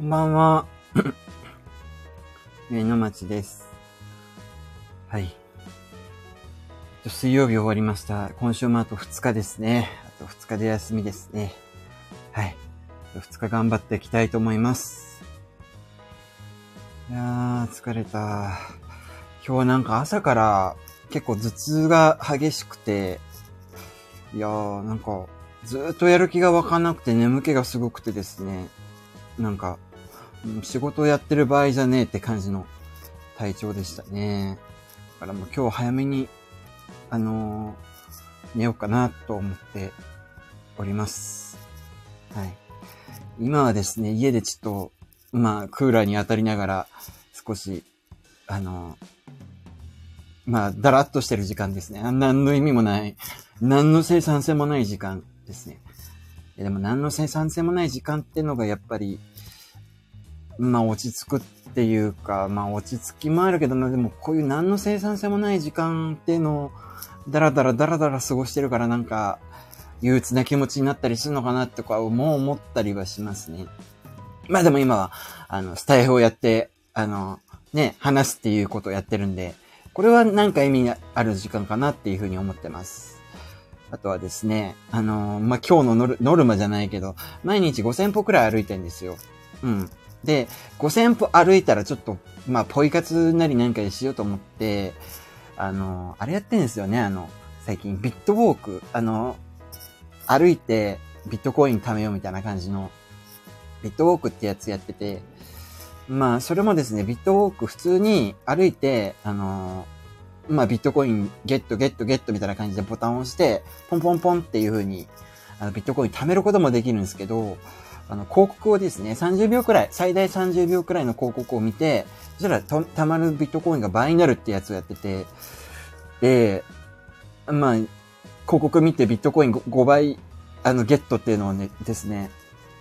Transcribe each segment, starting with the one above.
こんばんは。上野町です。はい。水曜日終わりました。今週もあと2日ですね。あと2日で休みですね。はい。2日頑張っていきたいと思います。いやー、疲れた。今日なんか朝から結構頭痛が激しくて、いやー、なんか、ずーっとやる気がわかなくて眠気がすごくてですね。なんか、仕事をやってる場合じゃねえって感じの体調でしたね。だからもう今日早めに、あのー寝ようかなと思っております。はい。今はですね、家でちょっと、まあ、クーラーに当たりながら、少し、あのーまあ、だらっとしてる時間ですね。何の意味もない、何の生産性もない時間ですね。でも何の生産性もない時間ってのがやっぱり、まあ落ち着くっていうか、まあ落ち着きもあるけどな、でもこういう何の生産性もない時間っていうのを、だらだらだらだら過ごしてるからなんか、憂鬱な気持ちになったりするのかなとか、もう思ったりはしますね。まあでも今は、あの、スタイフをやって、あの、ね、話すっていうことをやってるんで、これはなんか意味ある時間かなっていうふうに思ってます。あとはですね、あのまあ、今日のノルノルマじゃないけど、毎日5000歩くらい歩いてんですよ。うん。で、5000歩歩いたらちょっと、まあ、ポイ活なりなんかでしようと思って、あの、あれやってんですよね、あの、最近、ビットウォーク、あの、歩いてビットコイン貯めようみたいな感じの、ビットウォークってやつやってて、まあ、それもですね、ビットウォーク普通に歩いて、あの、まあ、ビットコインゲットゲットゲットみたいな感じでボタンを押して、ポンポンポンっていう風に、あの、ビットコイン貯めることもできるんですけど、あの、広告をですね、30秒くらい、最大30秒くらいの広告を見て、そしたらと、たまるビットコインが倍になるってやつをやってて、で、まあ、広告見てビットコイン 5, 5倍、あの、ゲットっていうのをね、ですね、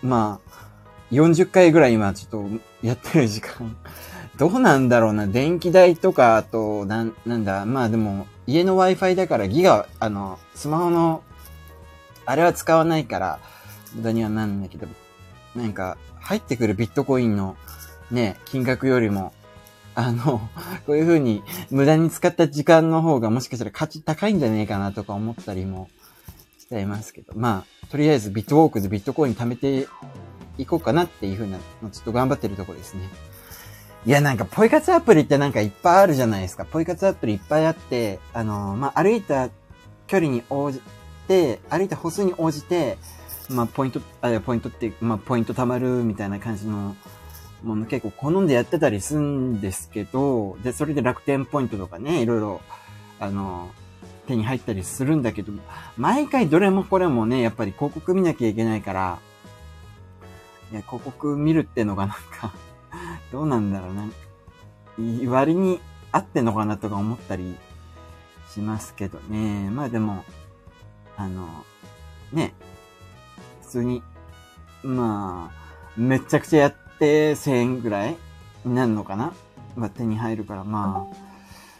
まあ、40回ぐらい今ちょっとやってる時間。どうなんだろうな。電気代とか、あと、なん、なんだ。まあでも、家の Wi-Fi だからギガ、あの、スマホの、あれは使わないから、無駄にはなんだけど、なんか、入ってくるビットコインの、ね、金額よりも、あの、こういう風に無駄に使った時間の方がもしかしたら価値高いんじゃねえかなとか思ったりもしていますけど、まあ、とりあえずビットウォークでビットコイン貯めていこうかなっていう風なのちょっと頑張ってるとこですね。いや、なんか、ポイ活アプリってなんかいっぱいあるじゃないですか。ポイ活アプリいっぱいあって、あのまあ、歩いた距離に応じて、歩いた歩数に応じて、まあ、ポイント、あ、いやポイントって、まあ、ポイント貯まるみたいな感じのもの結構好んでやってたりするんですけど、で、それで楽天ポイントとかね、いろいろ、あの手に入ったりするんだけど、毎回どれもこれもね、やっぱり広告見なきゃいけないから、いや、広告見るってのがなんか、どうなんだろうな。割に合ってんのかなとか思ったりしますけどね。まあでも、あの、ね、通に、まあ、めちゃくちゃやって1000円ぐらいになるのかな？ま手に入るから、まあ、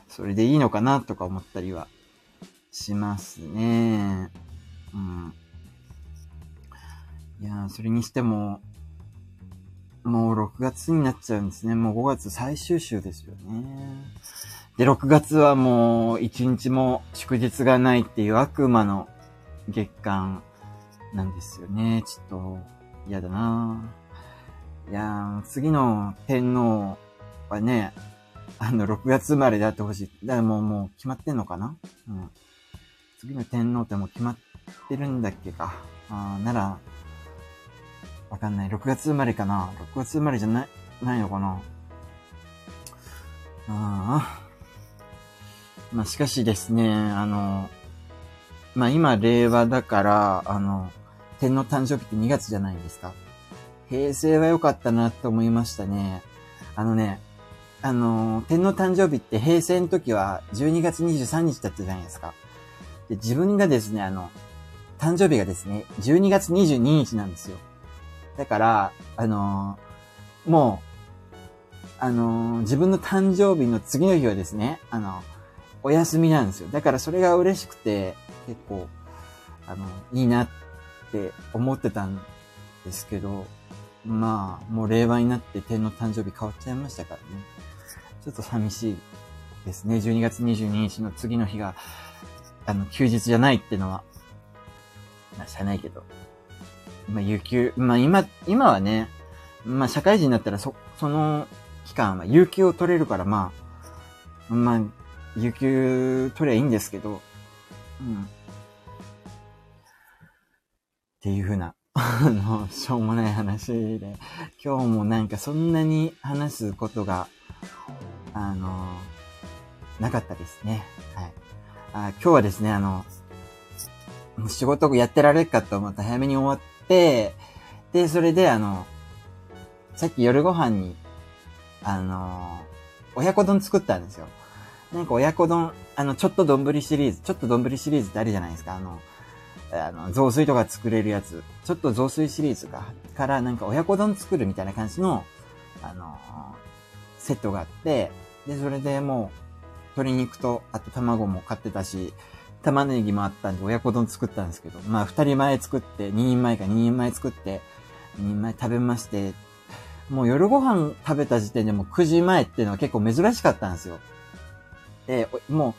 それでいいのかなとか思ったりはしますね。うん。いやーそれにしても、もう6月になっちゃうんですね。もう5月最終週ですよね。で、6月はもう1日も祝日がないっていう悪魔の月間なんですよね。ちょっと嫌だないやー次の天皇はね、あの、6月生まれであってほしい。だからもう、もう決まってんのかな？うん。次の天皇ってもう決まってるんだっけか。あなら、わかんない。6月生まれかな ?6 月生まれじゃない、ないのかな？ああ。まあ、しかしですね、あの、まあ、今、令和だから、あの、天皇誕生日って2月じゃないですか？平成は良かったなって思いましたね。あのね、あの、天皇誕生日って平成の時は12月23日だったじゃないですか。で、自分がですね、あの、誕生日がですね、12月22日なんですよ。だから、あのーもう、あのー自分の誕生日の次の日はですね、あの、お休みなんですよ。だからそれが嬉しくて、結構、あの、いいなっって思ってたんですけど、まあ、もう令和になって天の誕生日変わっちゃいましたからね。ちょっと寂しいですね。12月22日の次の日が、あの、休日じゃないってのは、まあ、しゃないけど。まあ、有給、まあ今、今はね、まあ社会人になったらそ、その期間は有給を取れるから、まあ、まあ、有給取りゃいいんですけど、うん。っていうふうな、あの、しょうもない話で、今日もなんかそんなに話すことが、あの、なかったですね。はい。あ今日はですね、あの、仕事やってられるかと思った早めに終わって、で、それであの、さっき夜ご飯に、あの、親子丼作ったんですよ。なんか親子丼、あの、ちょっと丼シリーズ、ちょっと丼シリーズってあるじゃないですか。あの、あの、雑炊とか作れるやつ。ちょっと雑炊シリーズか、からなんか親子丼作るみたいな感じの、あの、セットがあって、で、それでもう、鶏肉と、あと卵も買ってたし、玉ねぎもあったんで親子丼作ったんですけど、まあ二人前作って、二人前か二人前作って、二人前食べまして、もう夜ご飯食べた時点でもう9時前っていうのは結構珍しかったんですよ。で、も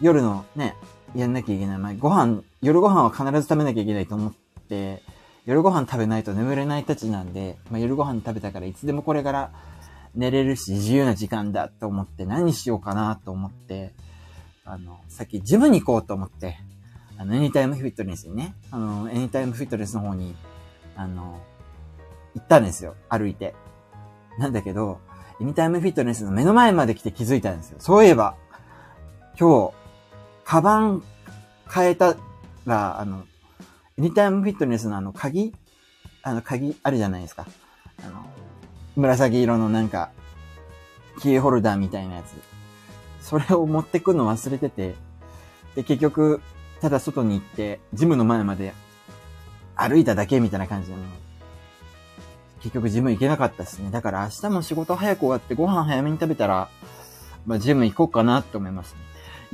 う夜のね、やんなきゃいけない前、ご飯、夜ご飯は必ず食べなきゃいけないと思って、夜ご飯食べないと眠れないたちなんで、まあ、夜ご飯食べたからいつでもこれから寝れるし自由な時間だと思って何しようかなと思って、あの、さっきジムに行こうと思って、あの、エニタイムフィットネスにね、あの、エニタイムフィットネスの方に、あの、行ったんですよ。歩いて。なんだけど、エニタイムフィットネスの目の前まで来て気づいたんですよ。そういえば、今日、カバン変えたら、あの、エニタイムフィットネスのあの鍵？あの鍵あるじゃないですか。あの、紫色のなんか、キーホルダーみたいなやつ。それを持ってくの忘れてて、で、結局、ただ外に行って、ジムの前まで歩いただけみたいな感じで、結局ジム行けなかったですね。だから明日も仕事早く終わってご飯早めに食べたら、まあジム行こうかなって思いますね。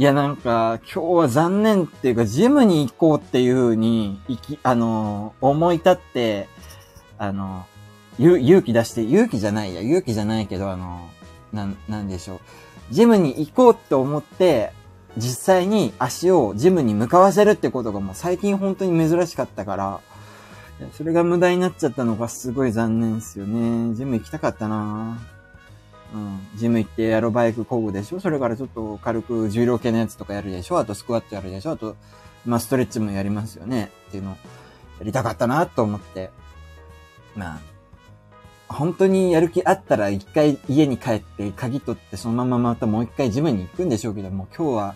いやなんか、今日は残念っていうか、ジムに行こうっていう風に、行き、あの、思い立って、あの、勇気出して、勇気じゃないや、勇気じゃないけど、あの、な、なんでしょう。ジムに行こうって思って、実際に足をジムに向かわせるってことがもう最近本当に珍しかったから、それが無駄になっちゃったのがすごい残念ですよね。ジム行きたかったなぁうん。ジム行ってエアロバイク工具でしょ？それからちょっと軽く重量系のやつとかやるでしょ？あとスクワットやるでしょ？あと、まあストレッチもやりますよね？っていうのをやりたかったなと思って。まあ、本当にやる気あったら一回家に帰って鍵取ってそのまままたもう一回ジムに行くんでしょうけども、今日は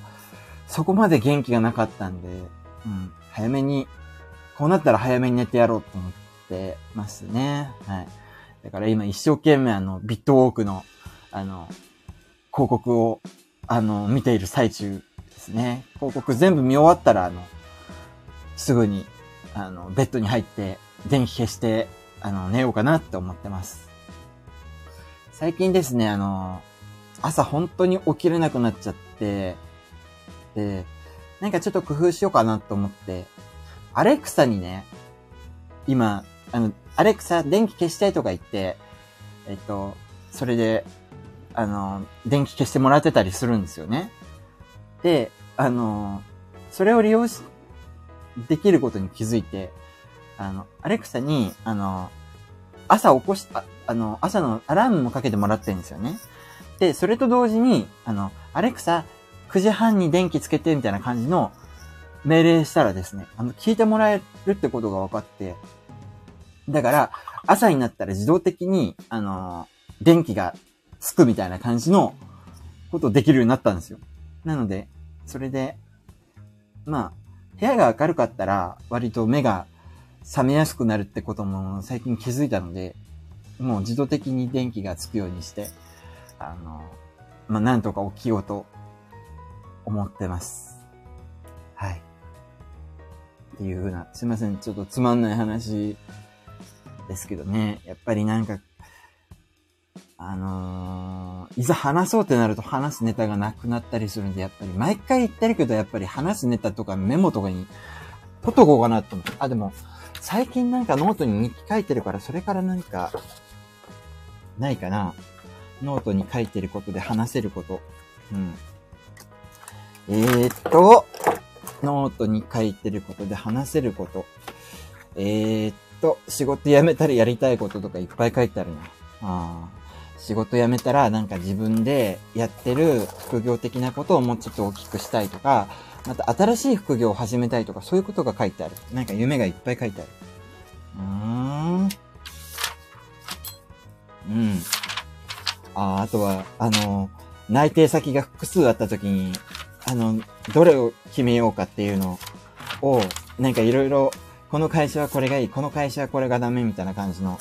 そこまで元気がなかったんで、うん、早めに、こうなったら早めに寝てやろうと思ってますね。はい。だから今一生懸命あの、ビットウォークの、あの、広告を、あの、見ている最中ですね。広告全部見終わったら、あの、すぐに、あの、ベッドに入って、電気消して、あの、寝ようかなって思ってます。最近ですね、あの、朝本当に起きれなくなっちゃって、で、なんかちょっと工夫しようかなと思って、アレクサにね、今、あの、アレクサ電気消したいとか言って、えっと、それで、あの、電気消してもらってたりするんですよね。で、あの、それを利用し、できることに気づいて、あの、アレクサに、あの、朝起こし、ああの、朝のアラームもかけてもらってるんですよね。で、それと同時に、あの、アレクサ、9時半に電気つけてみたいな感じの命令したらですね、あの、聞いてもらえるってことが分かって、だから、朝になったら自動的に、あの、電気がつくみたいな感じのことできるようになったんですよ。なので、それで、まあ、部屋が明るかったら、割と目が冷めやすくなるってことも最近気づいたので、もう自動的に電気がつくようにして、あの、まあ、なんとか起きようと思ってます。はい。っていうふうな、すいません、ちょっとつまんない話ですけどね。やっぱりなんか、あのー、いざ話そうってなると話すネタがなくなったりするんで、やっぱり毎回言ってるけど、やっぱり話すネタとかメモとかに取っとこうかなと思って。あ、でも、最近なんかノートに日記書いてるから、それからなんか、ないかな。ノートに書いてることで話せること。うん。えー、っと、ノートに書いてることで話せること。えー、っと、仕事辞めたらやりたいこととかいっぱい書いてあるな。あ仕事辞めたらなんか自分でやってる副業的なことをもうちょっと大きくしたいとか、また新しい副業を始めたいとかそういうことが書いてある。なんか夢がいっぱい書いてある。うーん。うん。あ、あとは、あの、内定先が複数あった時に、あの、どれを決めようかっていうのを、なんかいろいろ、この会社はこれがいい、この会社はこれがダメみたいな感じの、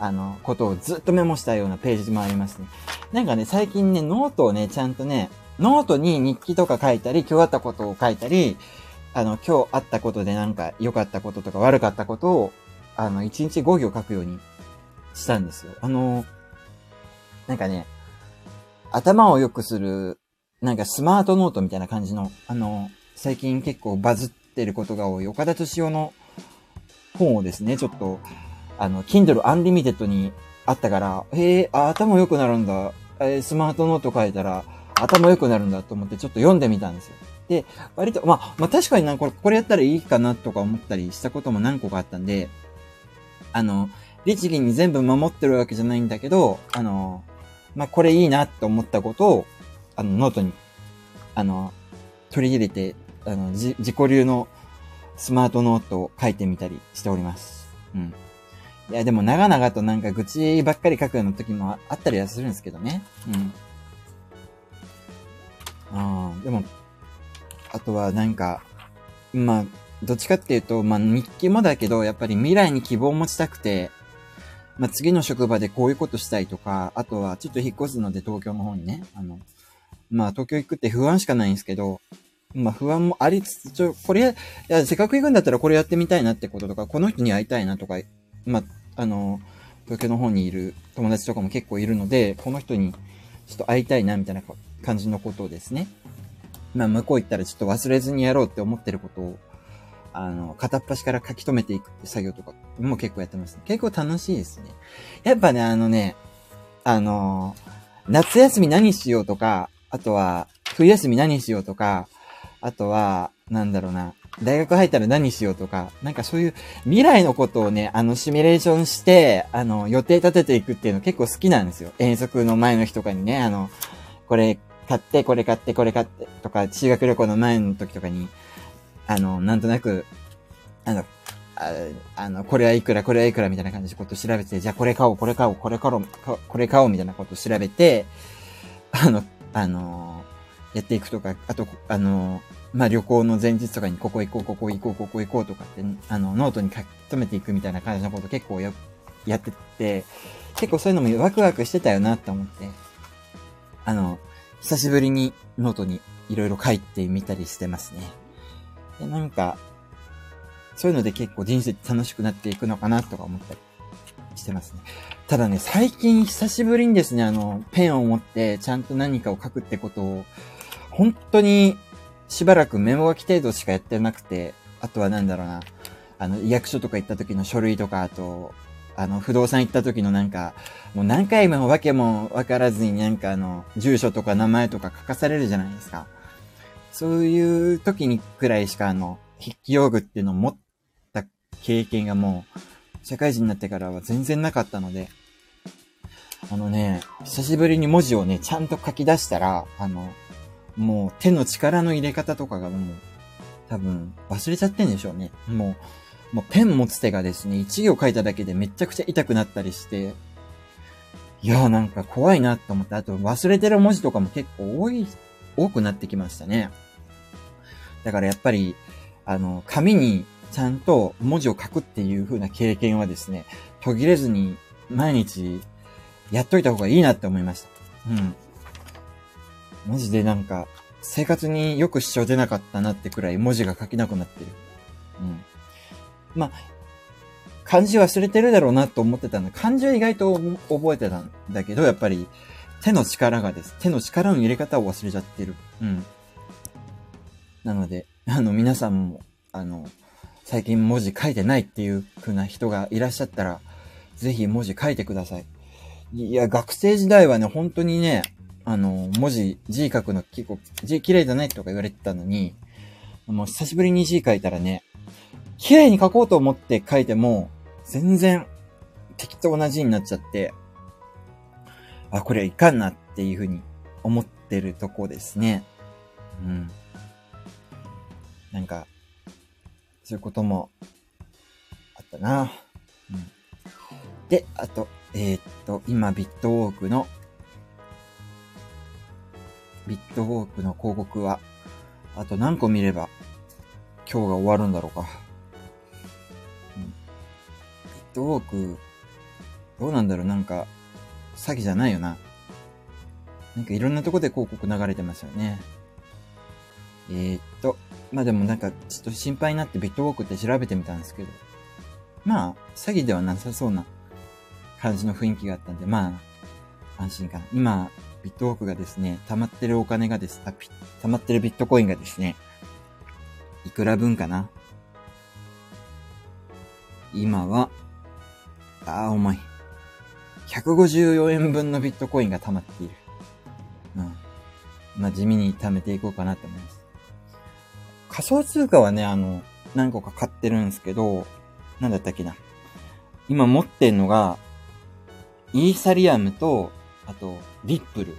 あの、ことをずっとメモしたようなページもありますね。なんかね、最近ね、ノートをね、ちゃんとね、ノートに日記とか書いたり、今日あったことを書いたり、あの、今日あったことでなんか良かったこととか悪かったことを、あの、1日5行書くようにしたんですよ。あの、なんかね、頭を良くする、なんかスマートノートみたいな感じの、あの、最近結構バズってることが多い岡田敏夫の本をですね、ちょっと、あの、Kindle Unlimited にあったから、へえ、頭良くなるんだ。え、スマートノート書いたら、頭良くなるんだと思ってちょっと読んでみたんですよ。で、割と、まあ、まあ確かにな、これ、これやったらいいかなとか思ったりしたことも何個かあったんで、あの、律儀に全部守ってるわけじゃないんだけど、あの、まあ、これいいなって思ったことを、あの、ノートに、あの、取り入れて、あの、自己流のスマートノートを書いてみたりしております。うん。いや、でも長々となんか愚痴ばっかり書くような時もあったりはするんですけどね。うん。ああ、でも、あとはなんか、まあ、どっちかっていうと、まあ日記もだけど、やっぱり未来に希望を持ちたくて、まあ次の職場でこういうことしたいとか、あとはちょっと引っ越すので東京の方にね、あの、まあ東京行くって不安しかないんですけど、まあ不安もありつつ、ちょ、これ、いや、せっかく行くんだったらこれやってみたいなってこととか、この人に会いたいなとか、まあ、あの、東京の方にいる友達とかも結構いるので、この人にちょっと会いたいなみたいな感じのことをですね。まあ向こう行ったらちょっと忘れずにやろうって思ってることを、あの、片っ端から書き留めていくって作業とかも結構やってます、ね。結構楽しいですね。やっぱね、あのね、あの、夏休み何しようとか、あとは、冬休み何しようとか、あとは、なんだろうな、大学入ったら何しようとか、なんかそういう未来のことをね、あの、シミュレーションして、あの、予定立てていくっていうの結構好きなんですよ。遠足の前の日とかにね、あの、これ買って、これ買って、これ買ってとか、修学旅行の前の時とかに、あの、なんとなく、あの、ああの、これはいくら、これはいくらみたいな感じでこと調べて、じゃあこれ買おう、これ買おう、これ買おう、これ買おうみたいなこと調べて、あの、あの、やっていくとか、あと、あの、まあ、旅行の前日とかにここ行こう、ここ行こう、ここ行こうとかって、あの、ノートに書き留めていくみたいな感じのこと結構や、やってて、結構そういうのもワクワクしてたよなって思って、あの、久しぶりにノートにいろいろ書いてみたりしてますね。で、なんか、そういうので結構人生楽しくなっていくのかなとか思ったりしてますね。ただね、最近久しぶりにですね、あの、ペンを持ってちゃんと何かを書くってことを、本当にしばらくメモ書き程度しかやってなくて、あとはなんだろうな、あの、役所とか行った時の書類とか、あと、あの、不動産行った時のなんか、もう何回もわけもわからずになんかあの、住所とか名前とか書かされるじゃないですか。そういう時にくらいしかあの、筆記用具っていうのを持った経験がもう、社会人になってからは全然なかったので、あのね、久しぶりに文字をね、ちゃんと書き出したら、あの、もう手の力の入れ方とかがもう、多分忘れちゃってんでしょうね。もう、もうペン持つ手がですね、一行書いただけでめちゃくちゃ痛くなったりして、いやーなんか怖いなって思って、あと忘れてる文字とかも結構多い、多くなってきましたね。だからやっぱり、あの、紙にちゃんと文字を書くっていう風な経験はですね、途切れずに毎日やっといた方がいいなって思いました。うん。マジでなんか、生活によく支障出なかったなってくらい文字が書けなくなってる。うん。まあ、漢字忘れてるだろうなと思ってたんだ。漢字は意外と覚えてたんだけど、やっぱり手の力がです。手の力の入れ方を忘れちゃってる。うん。なので、あの、皆さんも、あの、最近文字書いてないっていう風な人がいらっしゃったら、ぜひ文字書いてください。いや、学生時代はね、本当にね、あの、文字、字書くの結構、字綺麗だねとか言われてたのに、もう久しぶりに字書いたらね、綺麗に書こうと思って書いても、全然適当な字になっちゃって、あ、これはいかんなっていうふうに思ってるとこですね。うん。なんか、そういうこともあったな。うん。で、あと、えー、っと、今、ビットウォークの、ビットウォークの広告は、あと何個見れば、今日が終わるんだろうか。うん、ビットウォーク、どうなんだろうなんか、詐欺じゃないよな。なんかいろんなとこで広告流れてますよね。えー、っと、まあでもなんかちょっと心配になってビットウォークって調べてみたんですけど、まあ、詐欺ではなさそうな感じの雰囲気があったんで、まあ、安心かな。今、ビットウォークがですね、溜まってるお金がです、あ、溜まってるビットコインがですね、いくら分かな？今は、ああ、重い。154円分のビットコインが溜まっている。うん。まあ、地味に貯めていこうかなと思います。仮想通貨はね、あの、何個か買ってるんですけど、なんだったっけな。今持ってんのが、イーサリアムと、あと、リップル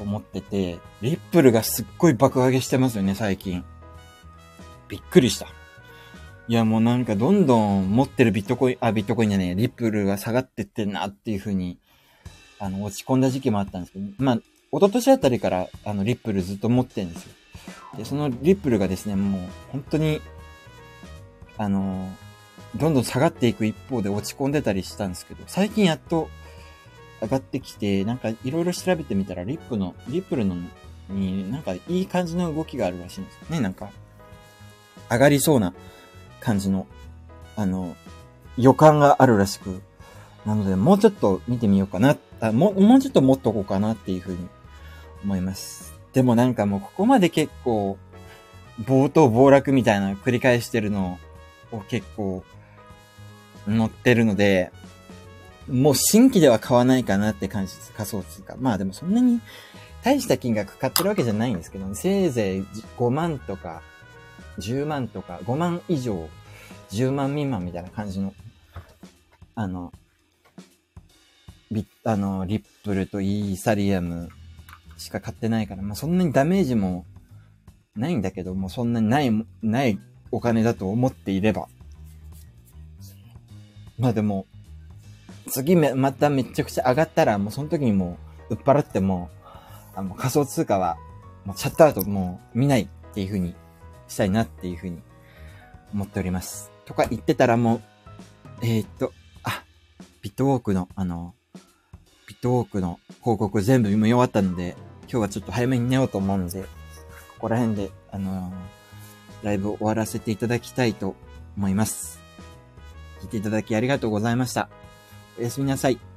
を持ってて、リップルがすっごい爆上げしてますよね、最近。びっくりした。いや、もうなんかどんどん持ってるビットコイン、あ、ビットコインじゃねえ、リップルが下がってってんなっていう風に、あの、落ち込んだ時期もあったんですけど、まあ、一昨年あたりから、あの、リップルずっと持ってるんですよ。で、そのリップルがですね、もう、本当に、あの、どんどん下がっていく一方で落ち込んでたりしたんですけど、最近やっと上がってきて、なんかいろいろ調べてみたら、リップの、リップルの、になんかいい感じの動きがあるらしいんですよね。なんか、上がりそうな感じの、あの、予感があるらしく、なので、もうちょっと見てみようかな。あもう、もうちょっと持っとこうかなっていうふうに思います。でもなんかもうここまで結構、冒頭暴落みたいな繰り返してるのを結構乗ってるので、もう新規では買わないかなって感じです。仮想通貨。まあでもそんなに大した金額買ってるわけじゃないんですけど、ね、せいぜい5万とか10万とか、5万以上、10万未満みたいな感じの、あの、ビあの、リップルとイーサリアムしか買ってないから、まあ、そんなにダメージもないんだけどもう、そんなにない、ないお金だと思っていれば。まあでも、次め、まためちゃくちゃ上がったら、もうその時にもう、売っ払っても、あの、仮想通貨は、もうシャットアウトもう見ないっていう風にしたいなっていうふうに思っております。とか言ってたらもう、えー、っと、あ、ビットウォークの、あの、ビットウォークの広告全部読み終わったので、今日はちょっと早めに寝ようと思うので、ここら辺で、あのー、ライブを終わらせていただきたいと思います。聞いていただきありがとうございました。おやすみなさい。